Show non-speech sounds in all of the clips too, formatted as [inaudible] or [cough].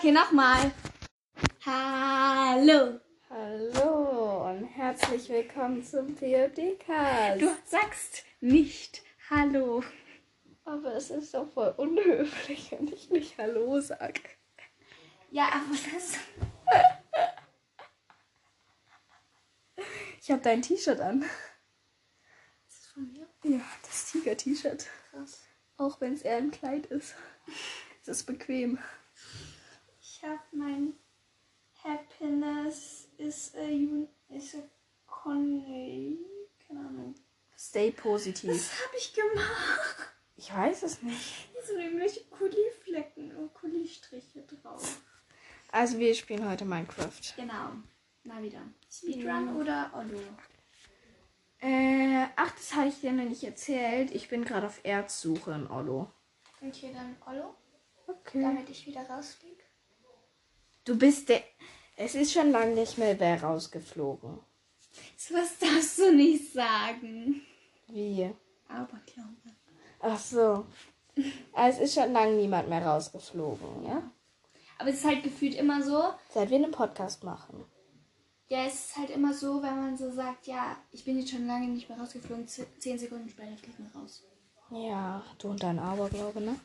Okay, nochmal. Hallo. Hallo und herzlich willkommen zum POD-Cast. Du sagst nicht Hallo. Aber es ist doch voll unhöflich, wenn ich nicht Hallo sage. Ja, aber das. Ich habe dein T-Shirt an. Das ist von mir. Ja, das Tiger-T-Shirt. Krass. Auch wenn es eher ein Kleid ist. Es ist bequem. Ich habe mein Happiness is a, is a. Keine Ahnung. Stay positiv. Was habe ich gemacht? Ich weiß es nicht. Hier sind irgendwelche Kuli-Flecken und Kuli-Striche drauf. Also wir spielen heute Minecraft. Genau. Mal wieder. Speedrun oder Ollo? Äh, ach, das habe ich dir noch nicht erzählt. Ich bin gerade auf Erzsuche in Ollo. Okay, dann Ollo, Okay. damit ich wieder rausfliege. Du bist der. Es ist schon lange nicht mehr wer rausgeflogen. So was darfst du nicht sagen. Wie? Aberglaube. Ach so. Also es ist schon lange niemand mehr rausgeflogen, ja? Aber es ist halt gefühlt immer so, Seit wir einen Podcast machen. ja, es ist halt immer so, wenn man so sagt, ja, ich bin jetzt schon lange nicht mehr rausgeflogen, zehn Sekunden später fliegt man raus. Ja, du und dein Aberglaube, ne?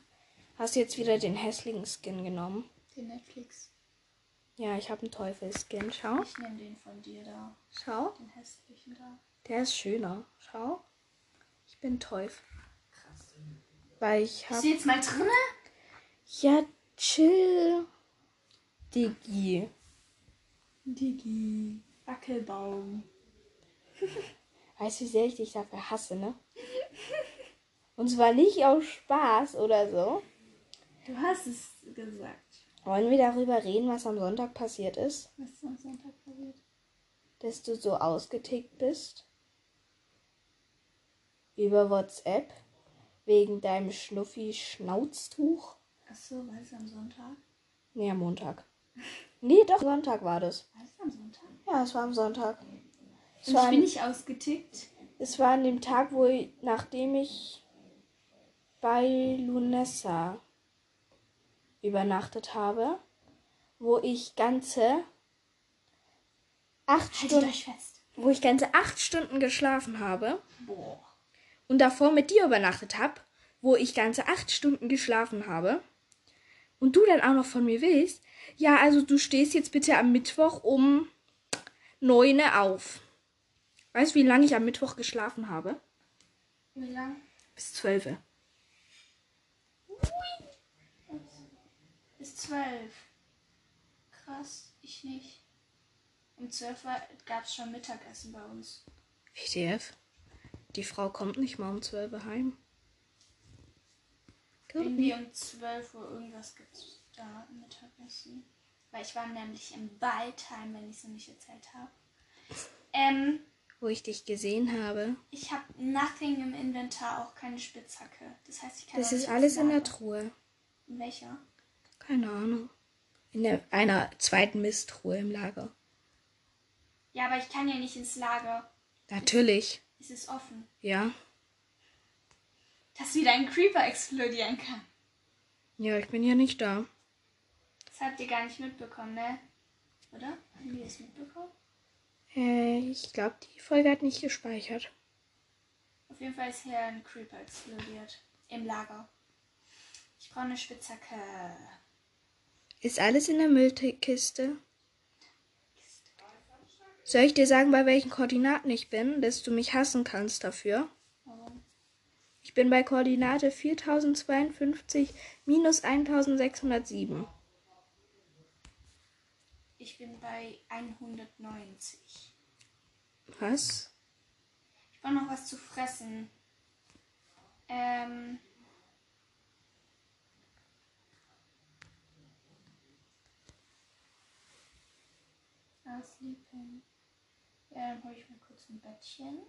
Hast du jetzt wieder den hässlichen Skin genommen? Den Netflix. Ja, ich habe einen Teufelskin. Schau. Ich nehme den von dir da. Schau. Den hässlichen da. Der ist schöner. Schau. Ich bin Teufel. Krass. Weil ich habe. du jetzt mal drinne? Ja, chill. Digi. Digi. Wackelbaum. [laughs] Weißt du, wie sehr ich dich dafür hasse, ne? Und zwar nicht aus Spaß oder so. Du hast es gesagt. Wollen wir darüber reden, was am Sonntag passiert ist? Was ist am Sonntag passiert? Dass du so ausgetickt bist? Über WhatsApp? Wegen deinem Schnuffi-Schnauztuch? Achso, war es am Sonntag? Nee, am Montag. [laughs] Nee, doch, Sonntag war das. War es am Sonntag? Ja, es war am Sonntag. Es Und war, ich bin nicht ausgetickt. es war an dem Tag, wo ich, nachdem ich bei Lunessa übernachtet habe, wo ich ganze acht Haltet Stunden, wo ich ganze acht Stunden geschlafen habe Boah. und davor mit dir übernachtet habe, wo ich ganze acht Stunden geschlafen habe und du dann auch noch von mir willst, ja, also du stehst jetzt bitte am Mittwoch um neun auf. Weißt du, wie lange ich am Mittwoch geschlafen habe? Wie lang? Bis zwölf. Bis zwölf. Krass, ich nicht. Um zwölf gab es schon Mittagessen bei uns. WTF? Die Frau kommt nicht mal um zwölf heim. Irgendwie um 12 Uhr irgendwas gibt es da Mittagessen. Weil ich war nämlich im Balltime, wenn ich es noch nicht erzählt habe. Ähm, Wo ich dich gesehen habe. ich habe nothing im Inventar, auch keine Spitzhacke. Das heißt, ich kann Das ist alles in der. Truhe. In welcher? Keine Ahnung. In der, einer zweiten Misttruhe im Lager. Ja, aber ich kann ja nicht ins Lager. Natürlich. Es ist offen. Ja. Dass wieder ein Creeper explodieren kann. Ja, ich bin ja nicht da. Das habt ihr gar nicht mitbekommen, ne? Oder? Haben wir das mitbekommen? Äh, ich glaube, die Folge hat nicht gespeichert. Auf jeden Fall ist hier ein Creeper explodiert. Im Lager. Ich brauche eine Spitzhacke. Ist alles in der Müllkiste? Soll ich dir sagen, bei welchen Koordinaten ich bin, dass du mich hassen kannst dafür? Warum? Ich bin bei Koordinate 4052 minus 1607. Ich bin bei 190. Was? Ich brauche noch was zu fressen. Ähm. Ah, sleeping. Ja, dann hole ich mir kurz ein Bettchen.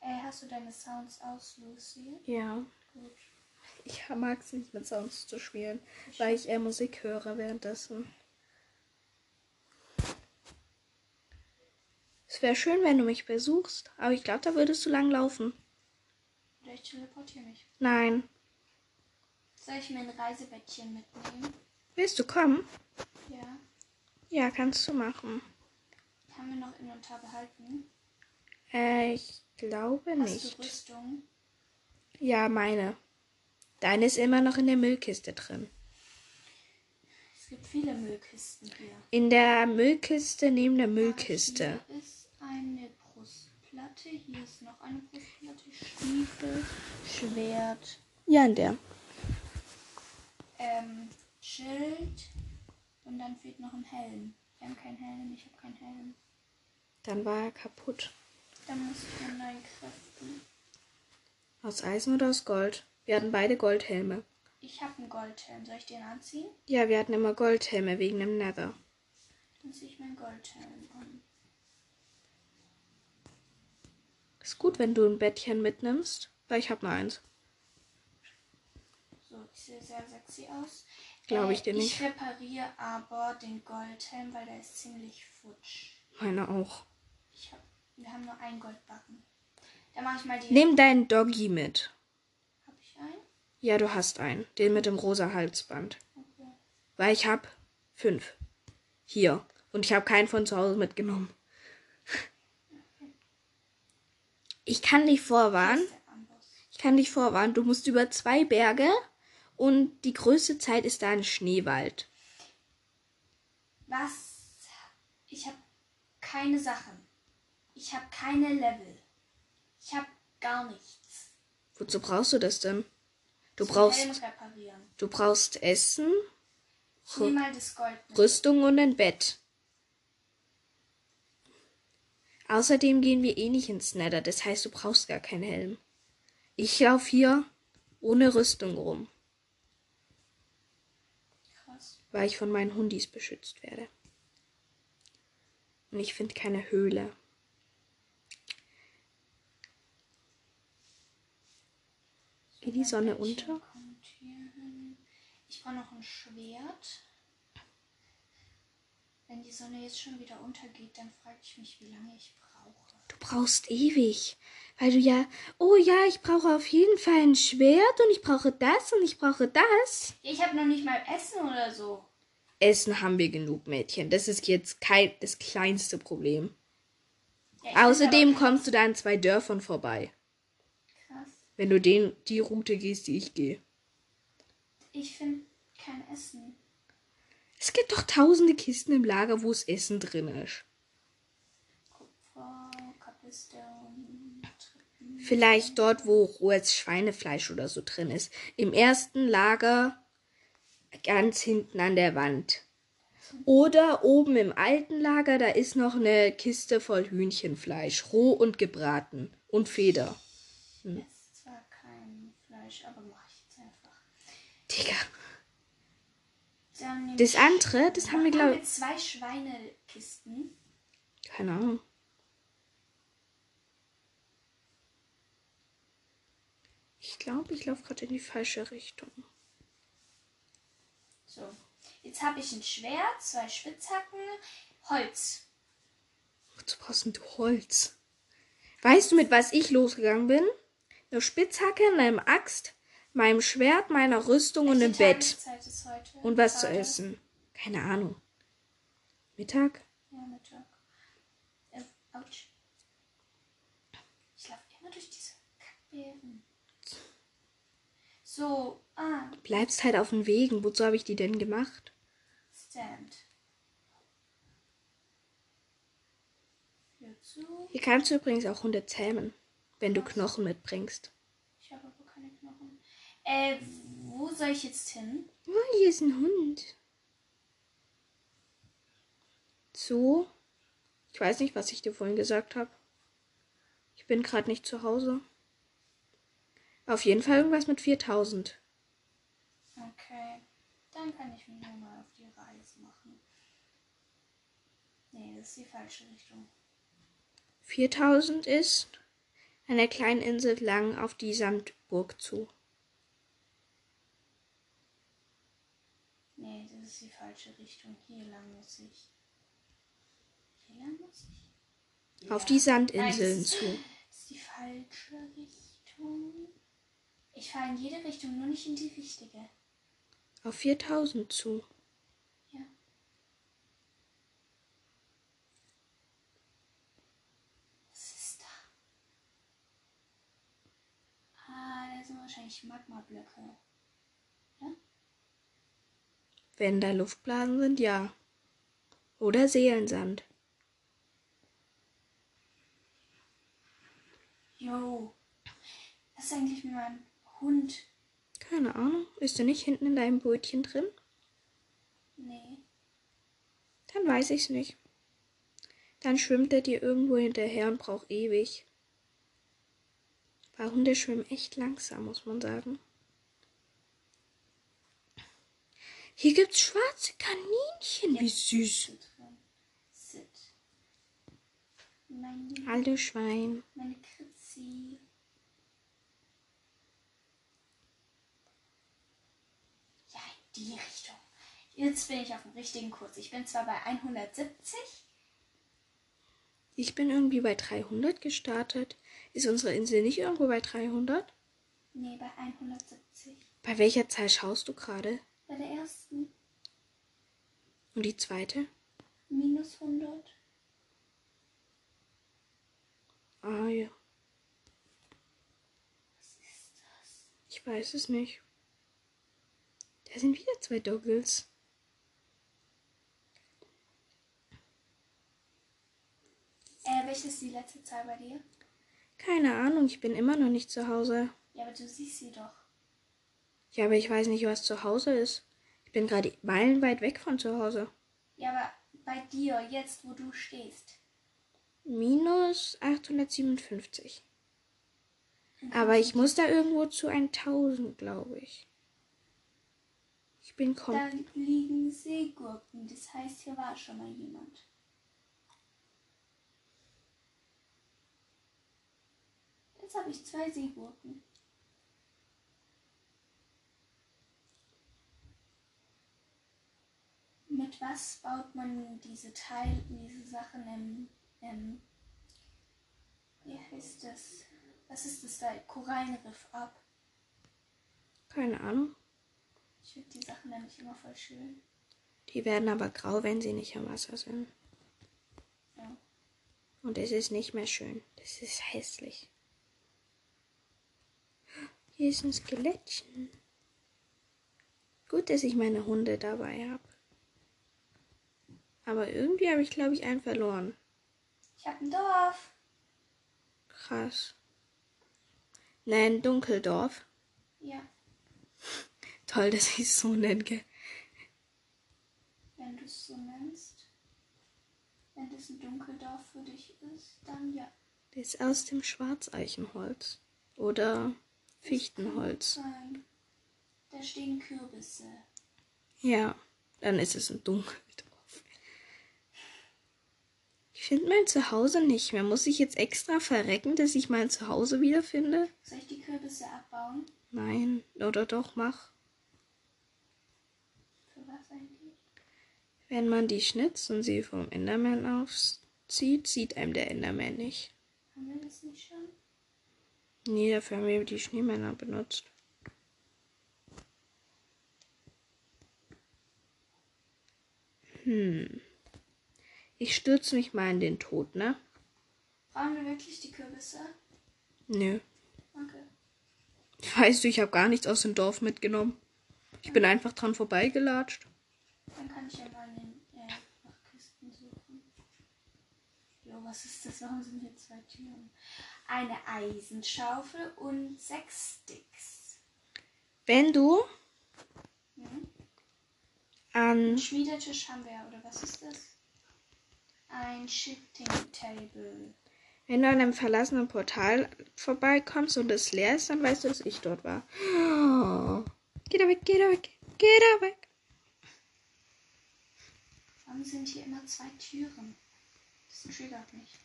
Äh, hast du deine Sounds aus, Lucy? Ja. Gut. Ich mag es nicht mit Sounds zu spielen, weil ich eher Musik höre währenddessen. Es wäre schön, wenn du mich besuchst, aber ich glaube, da würdest du lang laufen. Oder ich teleportiere mich. Nein. Soll ich mir ein Reisebettchen mitnehmen? Willst du kommen? Ja. Ja, kannst du machen. Haben wir noch Inventar behalten? Äh, ich glaube Hast nicht. du Rüstung? Ja, meine. Deine ist immer noch in der Müllkiste drin. Es gibt viele Müllkisten hier. In der Müllkiste neben der Müllkiste. Hier ist eine Brustplatte. Hier ist noch eine Brustplatte. Stiefel, Schwert, Ja, in der. ähm, Schild. Und dann fehlt noch ein Helm. Wir haben keinen Helm. Ich habe keinen Helm. Dann war er kaputt. Dann muss ich mir neu craften. Aus Eisen oder aus Gold? Wir hatten beide Goldhelme. Ich habe einen Goldhelm. Soll ich den anziehen? Ja, wir hatten immer Goldhelme wegen dem Nether. Dann ziehe ich meinen Goldhelm an. Ist gut, wenn du ein Bettchen mitnimmst, weil ich hab nur eins. So, ich sehe sehr sexy aus. Glaube Äh, ich dir nicht. Ich repariere aber den Goldhelm, weil der ist ziemlich futsch. Meine auch. Hab, wir haben nur einen Goldbacken. Da mache ich mal die. Nimm deinen Doggy mit. Hab ich einen? Ja, du hast einen. Den mit dem rosa Halsband. Okay. Weil ich hab fünf. Hier. Und ich habe keinen von zu Hause mitgenommen. Ich kann dich vorwarnen. Ich kann dich vorwarnen. Du musst über zwei Berge und die größte Zeit ist da ein Schneewald. Was? Ich habe keine Sachen. Ich habe keine Level. Ich habe gar nichts. Wozu brauchst du das denn? Du Zum brauchst, Helm reparieren. du brauchst Essen, Ich nehme mal das Gold mit. Rüstung und ein Bett. Außerdem gehen wir eh nicht ins Nether, das heißt, du brauchst gar keinen Helm. Ich laufe hier ohne Rüstung rum, Krass. Weil ich von meinen Hundis beschützt werde. Und ich finde keine Höhle. Geht die Sonne unter? Ich brauche noch ein Schwert. Wenn die Sonne jetzt schon wieder untergeht, dann frage ich mich, wie lange ich brauche. Du brauchst ewig, weil du ja, oh ja, ich brauche auf jeden Fall ein Schwert und ich brauche das und ich brauche das. Ich habe noch nicht mal Essen oder so. Essen haben wir genug, Mädchen. Das ist jetzt kein das kleinste Problem. Ja, Außerdem kommst du da an zwei Dörfern vorbei, Krass. wenn du den die Route gehst, die ich gehe. Ich finde kein Essen. Es gibt doch tausende Kisten im Lager, wo es Essen drin ist. Vielleicht dort, wo rohes Schweinefleisch oder so drin ist. Im ersten Lager ganz hinten an der Wand. Oder oben im alten Lager, da ist noch eine Kiste voll Hühnchenfleisch, roh und gebraten und Feder. Ich esse zwar kein Fleisch, aber mache ich jetzt einfach. Digga. Das ich- andere, das haben wir, glaube wir zwei Schweinekisten. ich. Keine Ahnung. Ich glaube, ich laufe gerade in die falsche Richtung. So. Jetzt habe ich ein Schwert, zwei Spitzhacken, Holz. Wozu brauchst du Holz? Weißt du, mit was ich losgegangen bin? Eine Spitzhacke, einer Axt, meinem Schwert, meiner Rüstung und einem Welche Bett. Und was zu Gerade? essen. Keine Ahnung. Mittag? Ja, Mittag. Äh, ouch. Ich laufe immer durch diese Kackbeeren. So, ah, Bleibst halt auf den Wegen. Wozu habe ich die denn gemacht? Stand. Tür zu. Hier kannst du übrigens auch Hunde zähmen, wenn du Knochen mitbringst. Ich habe aber keine Knochen. Äh, wo soll ich jetzt hin? Oh, hier ist ein Hund. So. Ich weiß nicht, was ich dir vorhin gesagt habe. Ich bin gerade nicht zu Hause. Auf jeden Fall irgendwas mit 4000. Okay. Dann kann ich mich ja mal auf die Reise machen. Nee, das ist die falsche Richtung. 4000 ist einer kleinen Insel lang auf die Sandburg zu. Nee, das ist die falsche Richtung. Hier lang muss ich. Hier lang muss ich? Auf Ja. die Sandinseln Nein, das zu. [laughs] Das ist die falsche Richtung. Ich fahre in jede Richtung, nur nicht in die richtige. auf 4000 zu. Ja. Was ist da? Ah, da sind wahrscheinlich Magmablöcke. Ja? Wenn da Luftblasen sind, ja. Oder Seelensand. Jo. Was ist eigentlich mit meinem Hund? Keine Ahnung. Ist er nicht hinten in deinem Brötchen drin? Nee. Dann weiß ich's nicht. Dann schwimmt er dir irgendwo hinterher und braucht ewig. Weil Hunde schwimmen echt langsam, muss man sagen. Hier gibt's schwarze Kaninchen. Wie süß. Sit drin. Sit. Mein, Hallo Schwein. meine Kritzi. Ja, in die Richtung. Jetzt bin ich auf dem richtigen Kurs. Ich bin zwar bei 170. Ich bin irgendwie bei 300 gestartet. Ist unsere Insel nicht irgendwo bei 300? Nee, bei 170. Bei welcher Zahl schaust du gerade? Bei der ersten Und die zweite? minus 100. Ah ja, Was ist das? ich weiß es nicht. Da sind wieder zwei Doggles. Äh, welche ist die letzte Zahl bei dir? Keine Ahnung, ich bin immer noch nicht zu Hause. Ja, aber du siehst sie doch. Ja, aber ich weiß nicht, was zu Hause ist. Ich bin gerade meilenweit weg von zu Hause. Ja, aber bei dir, jetzt wo du stehst. Minus 857. Aber ich muss da irgendwo zu 1000, glaube ich. Ich bin kom Da liegen Seegurken. Das heißt, hier war schon mal jemand. Jetzt habe ich zwei Seegurken. Mit was baut man diese Teil, diese Sachen im, im wie heißt das? Was ist das da? Korallenriff ab. Keine Ahnung. Ich finde die Sachen nämlich immer voll schön. Die werden aber grau, wenn sie nicht im Wasser sind. Ja. Und es ist nicht mehr schön. Das ist hässlich. Hier ist ein Skelettchen. Gut, dass ich meine Hunde dabei habe. Aber irgendwie habe ich, glaube ich, einen verloren. Ich habe ein Dorf. Krass. Nein, Dunkeldorf. Ja, Toll, [laughs] dass ich es so nenne. wenn du es so nennst. Wenn das ein Dunkeldorf für dich ist, dann ja. Das ist aus dem Schwarzeichenholz. Oder Fichtenholz. Nein. Da stehen Kürbisse. Ja, dann ist es ein Dunkeldorf. [laughs] Ich finde mein Zuhause nicht mehr. Muss ich jetzt extra verrecken, dass ich mein Zuhause wiederfinde? Soll ich die Kürbisse abbauen? Nein, oder doch, mach. Für was eigentlich? Wenn man die schnitzt und sie vom Enderman aufzieht, sieht einem der Enderman nicht. Haben wir das nicht schon? Nee, dafür haben wir die Schneemänner benutzt. Hm. Ich stürze mich mal in den Tod, ne? Brauchen wir wirklich die Kürbisse? Nö. Okay. Weißt du, ich habe gar nichts aus dem Dorf mitgenommen. Ich bin einfach dran vorbeigelatscht. Dann kann ich ja mal in den äh, nach Kisten suchen. Jo, was ist das? Warum sind hier zwei Türen? Eine Eisenschaufel und sechs Sticks. Wenn du Mhm. an Einen Schmiedetisch haben wir, oder was ist das? Ein Shifting Table. Wenn du an einem verlassenen Portal vorbeikommst und es leer ist, dann weißt du, dass ich dort war. Oh. [gasps] Geh da weg, geh da weg, geh da weg. Warum sind hier immer zwei Türen? Triggert mich.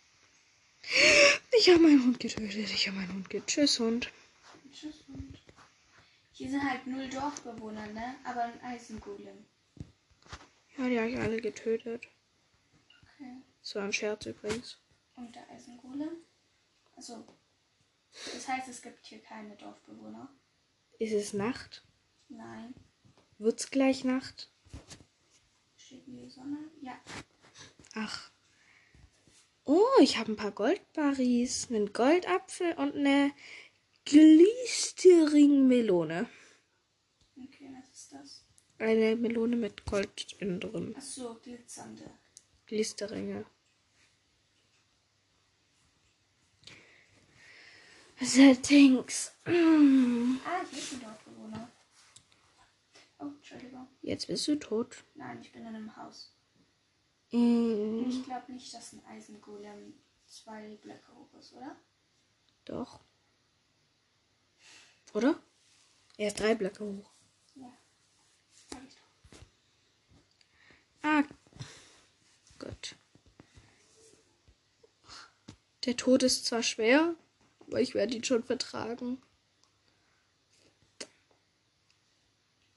Ich habe meinen Hund getötet, ich habe meinen Hund getötet. Tschüss, Hund. Tschüss Hund. Hier sind halt null Dorfbewohner, ne? Aber ein Eisengolem. Ja, die habe ich alle getötet. Okay. Das war ein Scherz übrigens. Und der Eisengolem? Also, das heißt, es gibt hier keine Dorfbewohner. Ist es Nacht? Nein. Wird's gleich Nacht? Steht die Sonne? Ja. Ach. Oh, ich habe ein paar Goldbarris, einen Goldapfel und eine Glistering-Melone. Okay, was ist das? Eine Melone mit Gold innen drin. Ach so, glitzernde. Glisteringe. Settings. Mm. Ah, hier ist ein Dorfbewohner. Oh, Entschuldigung. Jetzt bist du tot. Nein, ich bin in einem Haus. Mm, Ich glaube nicht, dass ein Eisengolem zwei Blöcke hoch ist, oder? Doch. Oder? Er ist drei Blöcke hoch. Ja. Sag ich doch. Ah. Gut. Der Tod ist zwar schwer, aber ich werde ihn schon vertragen.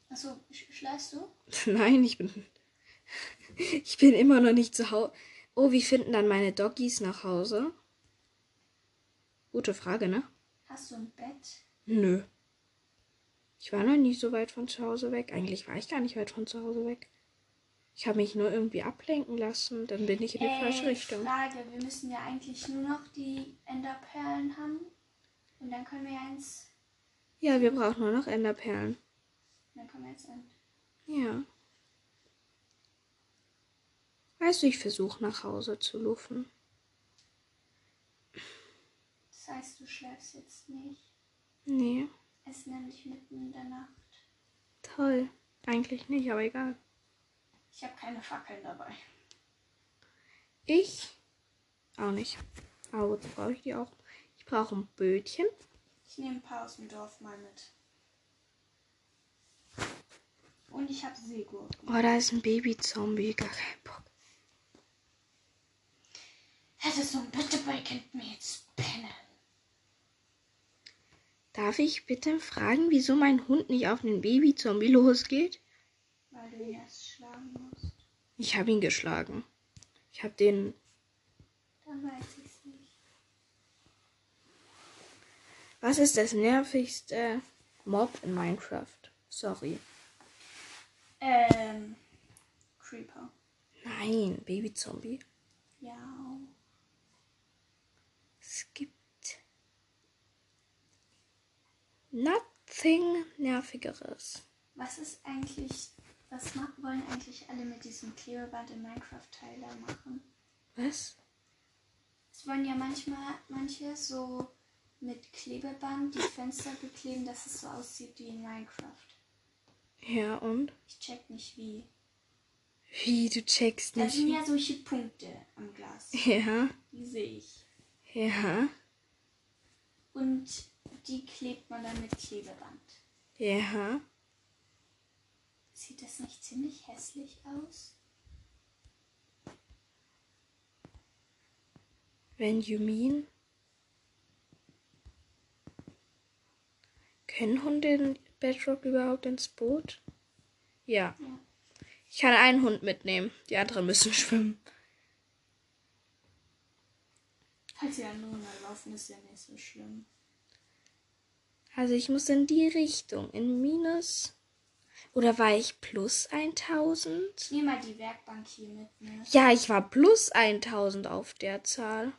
Achso, sch schläfst du? [laughs] Nein, ich bin. Ich bin immer noch nicht zu Hause. Oh, wie finden dann meine Doggies nach Hause? Gute Frage, ne? Hast du ein Bett? Nö. Ich war noch nie so weit von zu Hause weg. Eigentlich war ich gar nicht weit von zu Hause weg. Ich habe mich nur irgendwie ablenken lassen. Dann bin ich in die falsche Richtung. Frage, wir müssen ja eigentlich nur noch die Enderperlen haben. Und dann können wir eins. Ja, wir brauchen nur noch Enderperlen. Dann können wir jetzt ein. Ja. Weißt du, ich versuche nach Hause zu lufen. Das heißt, du schläfst jetzt nicht. Nee, Es ist nämlich mitten in der Nacht. toll. Eigentlich nicht, aber egal. Ich habe keine Fackeln dabei. Ich auch nicht. Aber wozu brauche ich die auch? Ich brauche ein Bötchen. Ich nehme ein paar aus dem Dorf mal mit. Und ich habe Seegurken. Oh, da ist ein Baby-Zombie. Gar kein Bock. Hättest du ein bitte bei mir jetzt pennen? Darf ich bitte fragen, wieso mein Hund nicht auf den Baby-Zombie losgeht? Weil du ihn erst schlagen musst. Ich habe ihn geschlagen. Ich habe den. Dann weiß ich's nicht. Was ist das nervigste Mob in Minecraft? Sorry. Ähm. Creeper. Nein, Baby-Zombie. Ja. Es gibt nothing nervigeres. Was ist eigentlich. Was wollen eigentlich alle mit diesem Klebeband in Minecraft-Teiler machen? Was? Es wollen ja manchmal manche so mit Klebeband die Fenster bekleben, dass es so aussieht wie in Minecraft. Ja, und? Ich check nicht wie. Wie, du checkst Da nicht. sind ja solche Punkte am Glas. Ja, Die sehe ich. Ja, Und die klebt man dann mit Klebeband. ja. Sieht das nicht ziemlich hässlich aus? When you mean? Können Hunde in Bedrock überhaupt ins Boot? Ja. Ja. Ich kann einen Hund mitnehmen. Die anderen müssen schwimmen. Falls sie aneinander laufen, ist ja nicht so schlimm. Also ich muss in die Richtung. In minus. Oder war ich plus 1000? Ich nehme mal die Werkbank hier mit, ne? Ja, ich war plus 1000 auf der Zahl.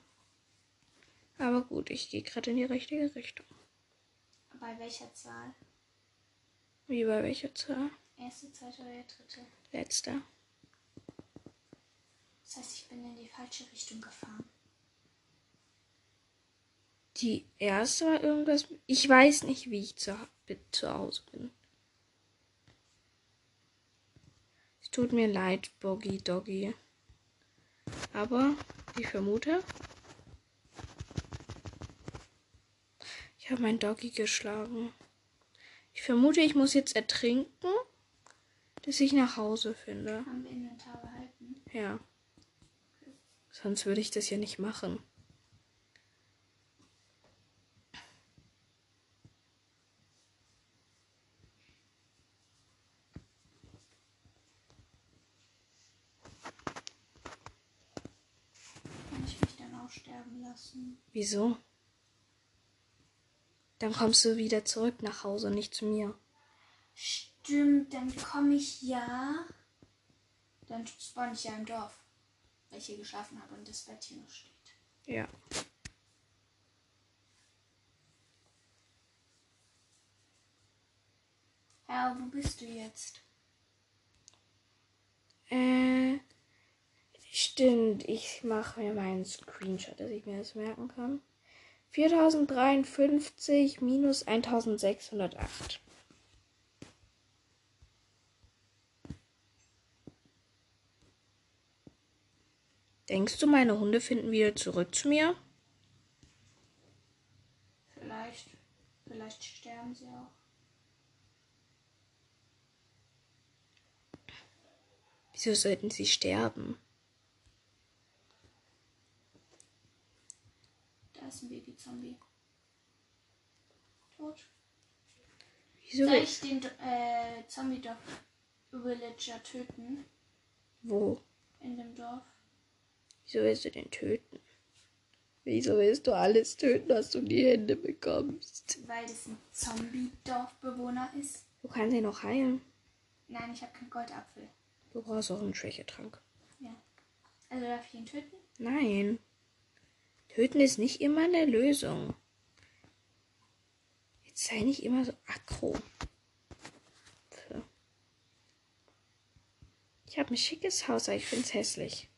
Aber gut, ich gehe gerade in die richtige Richtung. Bei welcher Zahl? Wie bei welcher Zahl? Erste, zweite oder dritte? Letzter. Das heißt, ich bin in die falsche Richtung gefahren. Die erste war irgendwas. Ich weiß nicht, wie ich zu, zu Hause bin. Es tut mir leid, Boggy Doggy. Aber ich vermute. Ich habe mein Doggy geschlagen. Ich vermute, ich muss jetzt ertrinken, dass ich nach Hause finde. Wir Inventar behalten? Ja. Sonst würde ich das ja nicht machen. Kann ich mich dann auch sterben lassen? Wieso? Dann kommst du wieder zurück nach Hause, nicht zu mir. Stimmt, dann komme ich ja. Dann spawn ich ja im Dorf, weil ich hier geschlafen habe und das Bett hier noch steht. Ja. Ja, wo bist du jetzt? Äh, stimmt. Ich mache mir meinen Screenshot, dass ich mir das merken kann. 4053 minus 1608. Denkst du, meine Hunde finden wieder zurück zu mir? Vielleicht. Vielleicht sterben sie auch. Wieso sollten sie sterben? Da ist ein Baby-Zombie. Tot. Wieso? Soll ich den äh, Zombie-Villager töten? Wo? In dem Dorf? Wieso willst du den töten? Wieso willst du alles töten, was du in die Hände bekommst? Weil das ein Zombie-Dorfbewohner ist. Du kannst ihn noch heilen. Nein, ich habe keinen Goldapfel. Du brauchst auch einen Schwächetrank. Ja. Also darf ich ihn töten? Nein. Töten ist nicht immer eine Lösung. Jetzt sei nicht immer so aggro. Ich habe ein schickes Haus, aber ich finde es hässlich.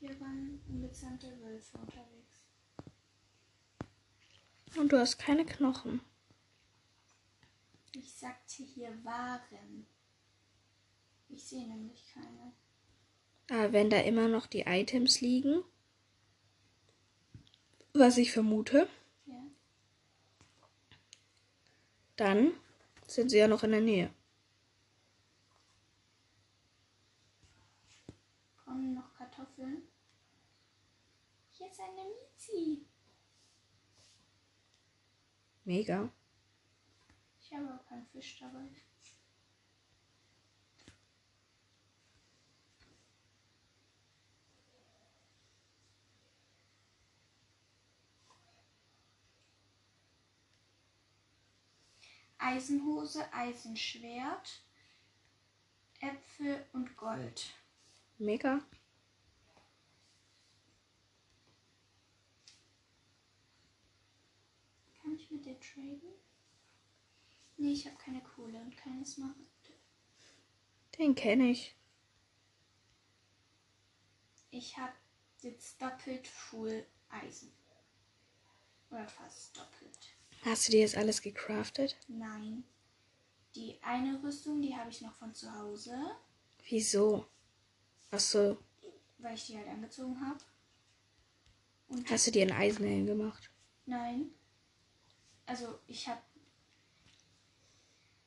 Hier ungezähmte Wölfe unterwegs. Und du hast keine Knochen. Ich sagte hier waren. Ich sehe nämlich keine. Aber wenn da immer noch die Items liegen, was ich vermute, Ja. dann sind sie ja noch in der Nähe. Kommen noch Kartoffeln? Ist eine Mizi. Mega. Ich habe aber keinen Fisch dabei. Eisenhose, Eisenschwert, Äpfel und Gold. Mega. Kann ich mit dir traden? Nee, ich habe keine Kohle und keine Smaragde. Den kenne ich. Ich habe jetzt doppelt Full Eisen. Oder fast doppelt. Hast du dir jetzt alles gecraftet? Nein. Die eine Rüstung, die habe ich noch von zu Hause, Wieso? Ach so. weil ich die halt angezogen habe. Hast du dir einen Eisenhelm gemacht? nein. Also ich habe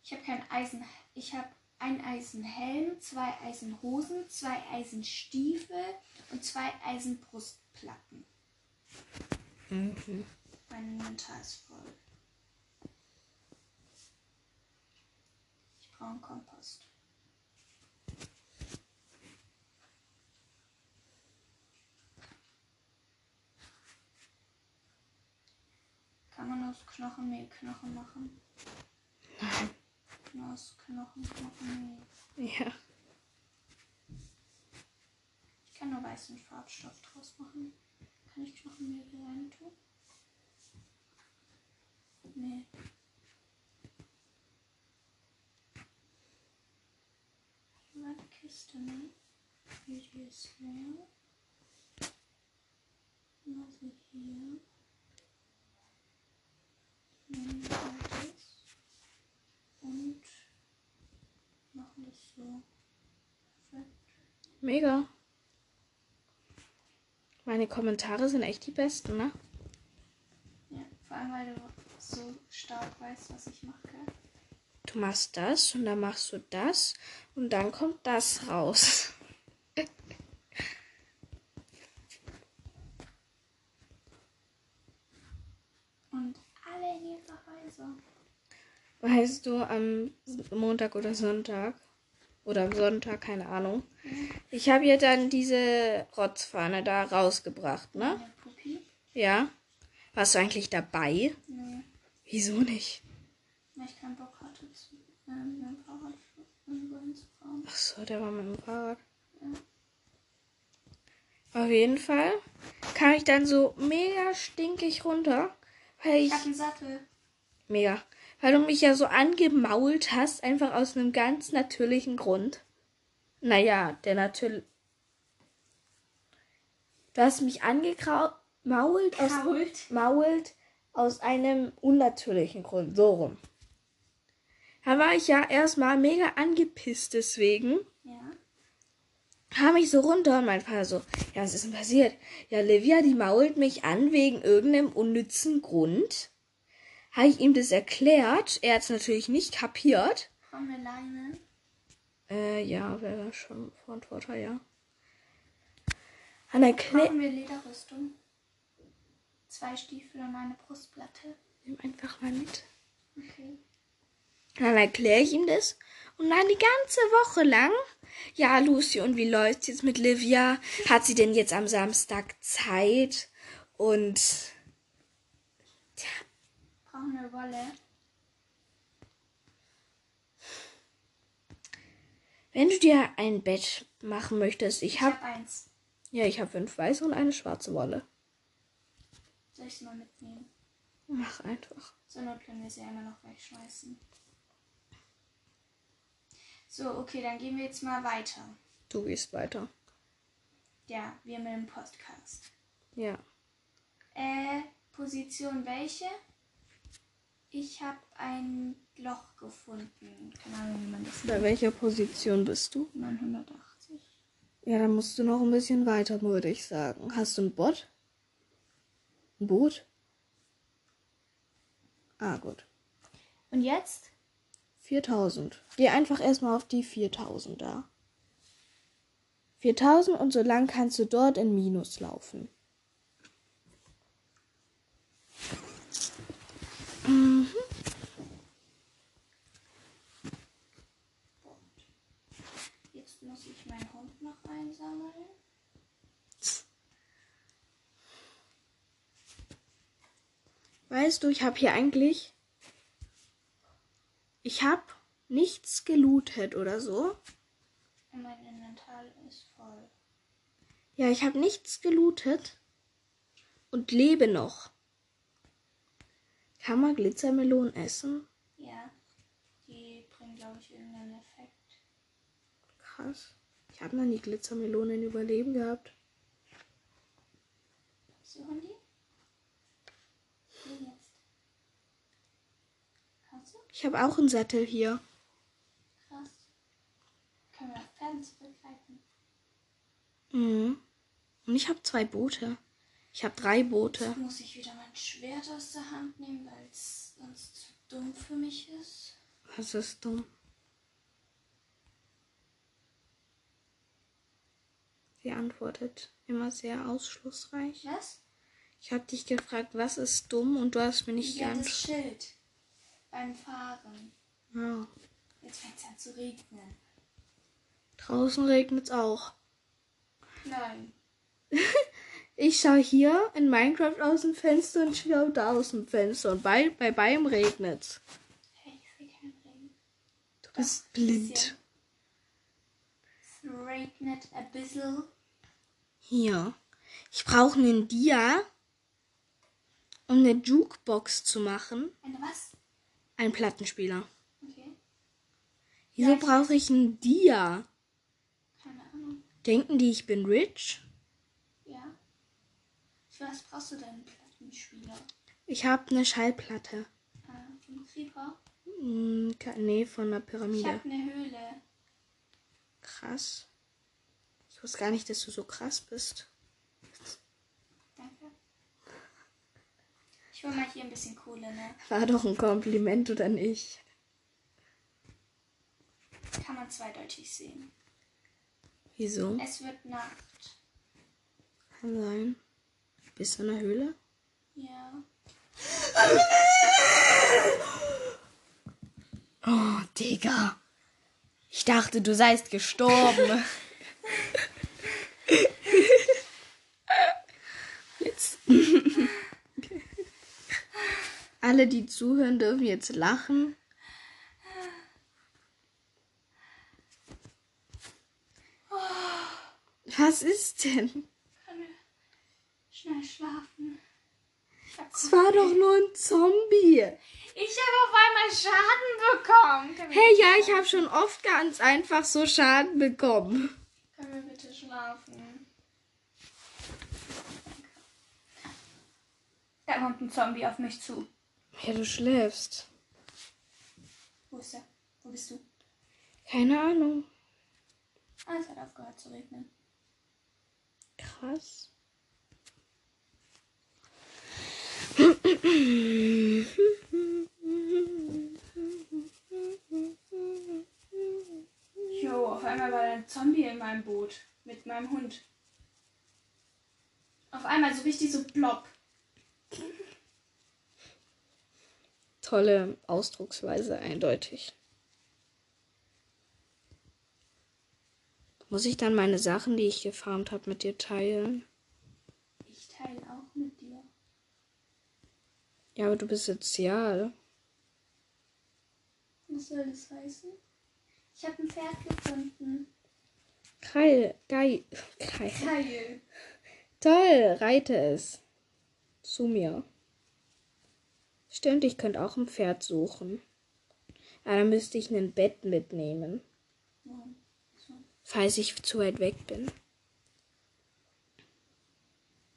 ich habe kein Eisen. Ich habe ein Eisenhelm, zwei Eisenhosen, zwei Eisenstiefel und zwei Eisenbrustplatten. Mhm. Mein Inventar ist voll. Ich brauche einen Kompost. Kann man aus Knochenmehl Knochen machen? Nein. Nur aus Knochen Knochenmehl. Ja. Ich kann nur weißen Farbstoff draus machen. Kann ich Knochenmehl hier rein tun? Nee. Die Kiste, ne? Hier ist leer. Also hier. Nehmen wir das. Und machen das so. Mega. Meine Kommentare sind echt die besten, ne? Ja, vor allem weil du so stark weißt, was ich mache. Du machst das und dann machst du das und dann kommt das raus. Und alle in ihre Häuser. Weißt du, am Montag oder Sonntag oder am Sonntag, keine Ahnung. Ich habe ihr dann diese Rotzfahne da rausgebracht, ne? Ja. Warst du eigentlich dabei? Nee, Wieso nicht? weil ich keinen Bock hatte, zu, äh, mit dem Fahrrad irgendwo hinzufahren. Ach so, der war mit dem Fahrrad. Auf jeden Fall kam ich dann so mega stinkig runter, weil ich Ich hab einen Sattel. mega, weil du mich ja so angemault hast, einfach aus einem ganz natürlichen Grund. Naja, der natürlich. Du hast mich angemault aus, mault aus einem unnatürlichen Grund. So rum. Da war ich ja erstmal mega angepisst deswegen. Ja. kam ich so runter und mein Vater so, ja, was ist denn passiert? Ja, Livia, die mault mich an wegen irgendeinem unnützen Grund. Habe ich ihm das erklärt. Er hat es natürlich nicht kapiert. Brauchen wir Leine? Äh, ja, wäre schon von Vorteil, ja. Dann erklärt Brauchen wir Lederrüstung? Zwei Stiefel und eine Brustplatte. ihm einfach mal mit. Okay. Dann erkläre ich ihm das. Und dann die ganze Woche lang. Ja, Lucy, und wie läuft's jetzt mit Livia? Hat sie denn jetzt am Samstag Zeit? Und Brauchen wir Wolle? wenn du dir ein Bett machen möchtest, ich Ich habe hab eins. ja, ich habe fünf weiße und eine schwarze Wolle. Soll ich es mal mitnehmen? Mach einfach. Zur Not können wir sie ja immer noch wegschmeißen. So, okay, dann gehen wir jetzt mal weiter. Du gehst weiter. Ja, wir mit dem Podcast. Ja. Äh, Position welche? Ich habe ein Loch gefunden. Keine Ahnung, wie man das Bei nennt. welcher Position bist du? 980. Ja, dann musst du noch ein bisschen weiter, würde ich sagen. Hast du ein Boot? Ein Boot? Ah, gut. Und jetzt? 4000. Geh einfach erstmal auf die 4000 da. 4000 und so lang kannst du dort in Minus laufen. Jetzt muss ich meinen Hund noch einsammeln. Weißt du, ich habe hier eigentlich. Ich habe nichts gelootet oder so. Und mein Inventar ist voll. Ja, ich habe nichts gelootet und lebe noch. Kann man Glitzermelonen essen? Ja. Die bringen, glaube ich, irgendeinen Effekt. Krass. Ich habe noch nie Glitzermelonen in Überleben gehabt. Suchen die? Wie jetzt? Kannst du? Ich habe auch einen Sattel hier. Krass. Können wir Pferden zurückreiten? Mhm. Und ich habe zwei Boote. Ich habe drei Boote. Jetzt muss ich wieder mein Schwert aus der Hand nehmen, weil es sonst zu dumm für mich ist. Was ist dumm? Sie antwortet immer sehr ausschlussreich. Was? Ich habe dich gefragt, was ist dumm und du hast mir nicht Ja, das geantwortet. Schild. Beim Fahren. Ja. Jetzt fängt es an zu regnen. Draußen regnet es auch. Nein. [laughs] Ich schaue hier in Minecraft aus dem Fenster und schaue da aus dem Fenster. Und bei, bei beidem regnet's. Hey, ich sehe keinen Regen. Du bist ein blind. Es regnet ein bisschen. Hier. Ich brauche einen Dia, um eine Jukebox zu machen. Eine was? Ein Plattenspieler. Okay. Wieso Ja, ich brauche ich einen Dia? Keine Ahnung. Denken die, ich bin rich? Ja. Für was brauchst du deinen Plattenspieler? Ich habe eine Schallplatte. Äh, von Creeper? Hm, nee, von Ich Pyramide. habe eine Höhle. Krass. Ich wusste gar nicht, dass du so krass bist. Danke. Ich hol mal hier ein bisschen Kohle, ne? War doch ein Kompliment, oder nicht? Kann man zweideutig sehen. Wieso? Es wird Nacht. Kann sein. Bist du in der Höhle? Ja. Oh, Digga. Ich dachte, du seist gestorben. [laughs] jetzt. Alle, die zuhören, dürfen jetzt lachen. Was ist denn? Kann wir schnell schlafen? Ich Es war doch nur ein Zombie. Ich habe auf einmal Schaden bekommen. Hey, ja, ich habe schon oft ganz einfach so Schaden bekommen. Schlafen? Da kommt ein Zombie auf mich zu. Ja, du schläfst. Wo ist er? Wo bist du? Keine Ahnung. Ah, es hat aufgehört zu regnen. Krass. Jo, auf einmal war da ein Zombie in meinem Boot. Mit meinem Hund. Auf einmal so richtig so plopp. Tolle Ausdrucksweise, eindeutig. Muss ich dann meine Sachen, die ich gefarmt habe, mit dir teilen? Ich teile auch mit dir. Ja, aber du bist sozial. Was soll das heißen? Ich habe ein Pferd gefunden. Geil, geil, geil. Geil. Toll, reite es. Zu mir. Stimmt, ich könnte auch ein Pferd suchen. Aber dann müsste ich ein Bett mitnehmen, falls ich zu weit weg bin.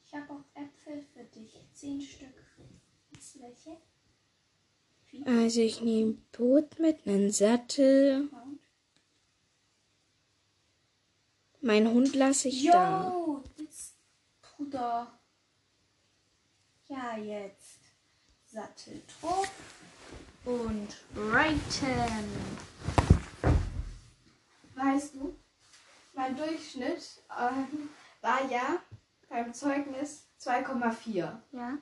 Ich habe auch Äpfel für dich. Zehn Stück. Welche? Also ich nehme Boot mit, einen Sattel. Und? Mein Hund lasse ich da. Jo, jetzt, Bruder. Ja, jetzt. Sattel drauf und reiten. Weißt du, mein Durchschnitt ähm, war ja beim Zeugnis 2,4. Ja?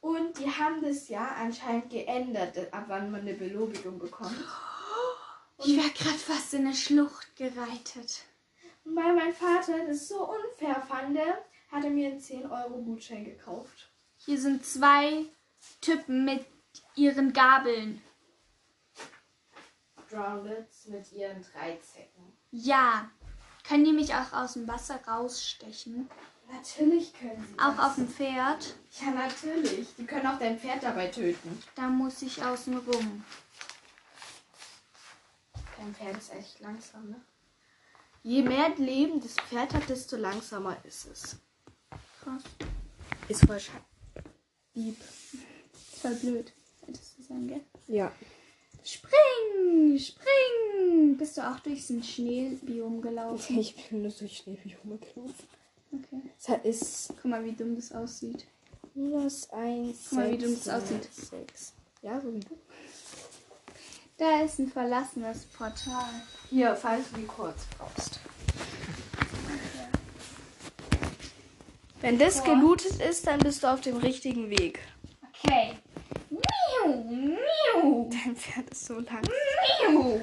Und die haben das ja anscheinend geändert, ab wann man eine Belobigung bekommt. Ich wäre gerade fast in eine Schlucht gereitet. Und weil mein Vater das so unfair fand, hat er mir einen 10-Euro-Gutschein gekauft. Hier sind zwei Typen mit ihren Gabeln. Drowneds mit ihren drei Zecken. Ja. Können die mich auch aus dem Wasser rausstechen? Natürlich können sie Auch das. auf dem Pferd? Ja, natürlich. Die können auch dein Pferd dabei töten. Da muss ich außen rum. Dein Pferd ist echt langsam, ne? Je mehr Leben das Pferd hat, desto langsamer ist es. Krass. Ist voll schade. Lieb. Voll blöd. Hättest du sagen, gell? Ja. Spring! Spring! Bist du auch durch so ein Schneebiom gelaufen? Ich bin nur durch Schneebiome gelaufen. Okay. Es ist Guck mal, wie dumm das aussieht. minus 1, Guck mal, wie dumm das aussieht. 6. Ja, so wie. Da ist ein verlassenes Portal. Hier, falls du die kurz brauchst. Wenn das Boah. gelootet ist, dann bist du auf dem richtigen Weg. Okay. Miau, miau, Dein Pferd ist so lang. miau.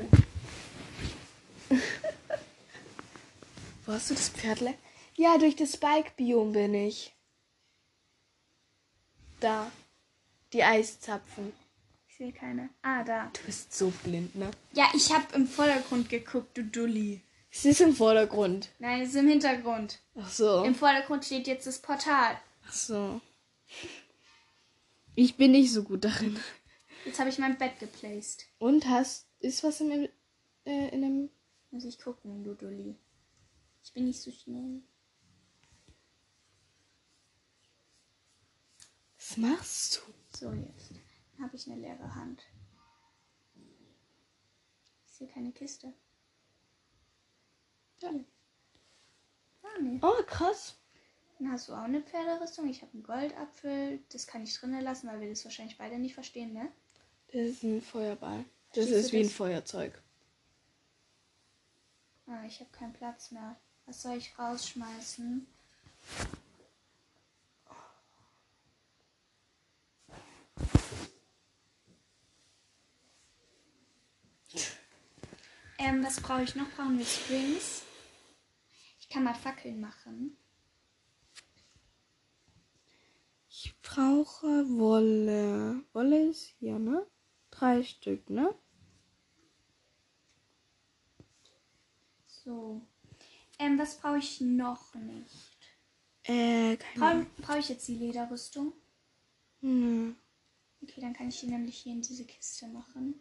Wo hast du das Pferdle? Ja, durch das Spike-Biom bin ich. Da. Die Eiszapfen. Ich sehe keine. Ah, da. Du bist so blind, ne? Ja, ich habe im Vordergrund geguckt, du Dulli. Es ist im Vordergrund. Nein, es ist im Hintergrund. Ach so. Im Vordergrund steht jetzt das Portal. Ach so. Ich bin nicht so gut darin. Jetzt habe ich mein Bett geplaced. Und hast. Ist was im, äh, in dem. Muss ich gucken, du Dulli. Ich bin nicht so schnell. Was machst du? So, jetzt. Habe ich eine leere Hand. Ich sehe keine Kiste. Ja. Ah, nee. Oh, krass. Dann hast du auch eine Pferderüstung. Ich habe einen Goldapfel. Das kann ich drinnen lassen, weil wir das wahrscheinlich beide nicht verstehen, ne? Das ist ein Feuerball. Das Verstehst ist wie ein das? Feuerzeug. Ah, ich habe keinen Platz mehr. Was soll ich rausschmeißen? Ähm, was brauche ich noch? Brauchen wir Strings? Ich kann mal Fackeln machen. Ich brauche Wolle. Wolle ist hier, ne? Drei Stück, ne? So. Ähm, was brauche ich noch nicht? Äh, keine Brauche brauche ich jetzt die Lederrüstung? Nö. Okay, dann kann ich die nämlich hier in diese Kiste machen.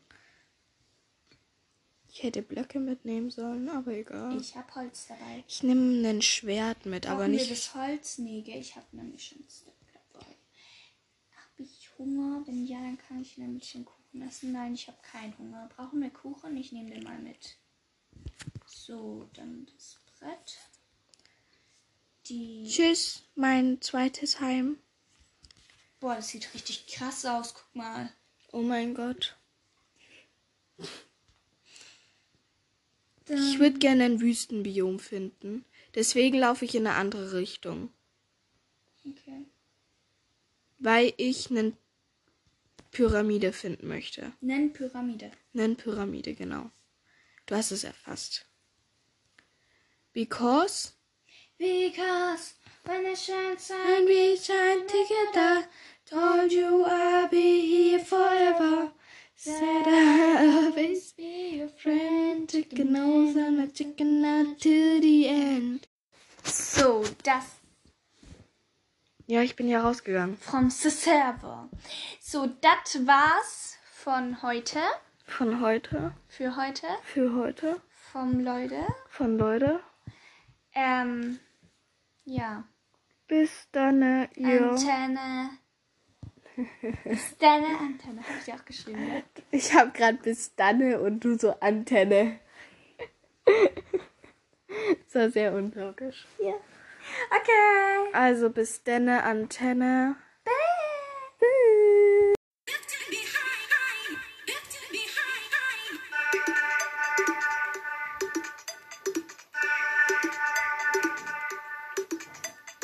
Ich hätte Blöcke mitnehmen sollen, aber egal. Ich, Ich habe Holz dabei. nehme ein Schwert mit, aber Brauchen wir nicht. das Holz? Nee, ich habe nämlich schon Stück dabei. Habe ich Hunger? Wenn ja, dann kann ich nämlich den Kuchen essen. Nein, ich habe keinen Hunger. Brauchen wir Kuchen? Ich nehme den mal mit. So, dann das Brett. Die. Tschüss, mein zweites Heim. Boah, das sieht richtig krass aus. Guck mal. Oh mein Gott. Ich würde gerne ein Wüstenbiom finden. Deswegen laufe ich in eine andere Richtung. okay. Weil ich eine Pyramide finden möchte. Nenn Pyramide. Eine Pyramide, genau. Du hast es erfasst. Because Because when the shines and we shine together, told you I'll be here forever. Said I'll always be your friend. Chicken nose and a chicken out to the end. So, das Ja, ich bin ja rausgegangen. vom Server. So, das war's von heute. Von heute. Für heute. Für heute. Vom Leute. Von Leute. Ähm, ja. Bis dann, äh, ihr. Antenne. Ist deine Antenne, habe ich auch geschrieben. Ja? Ich habe gerade bis dann und du so Antenne. das war sehr unlogisch. ja. Okay. Also bis denne Antenne.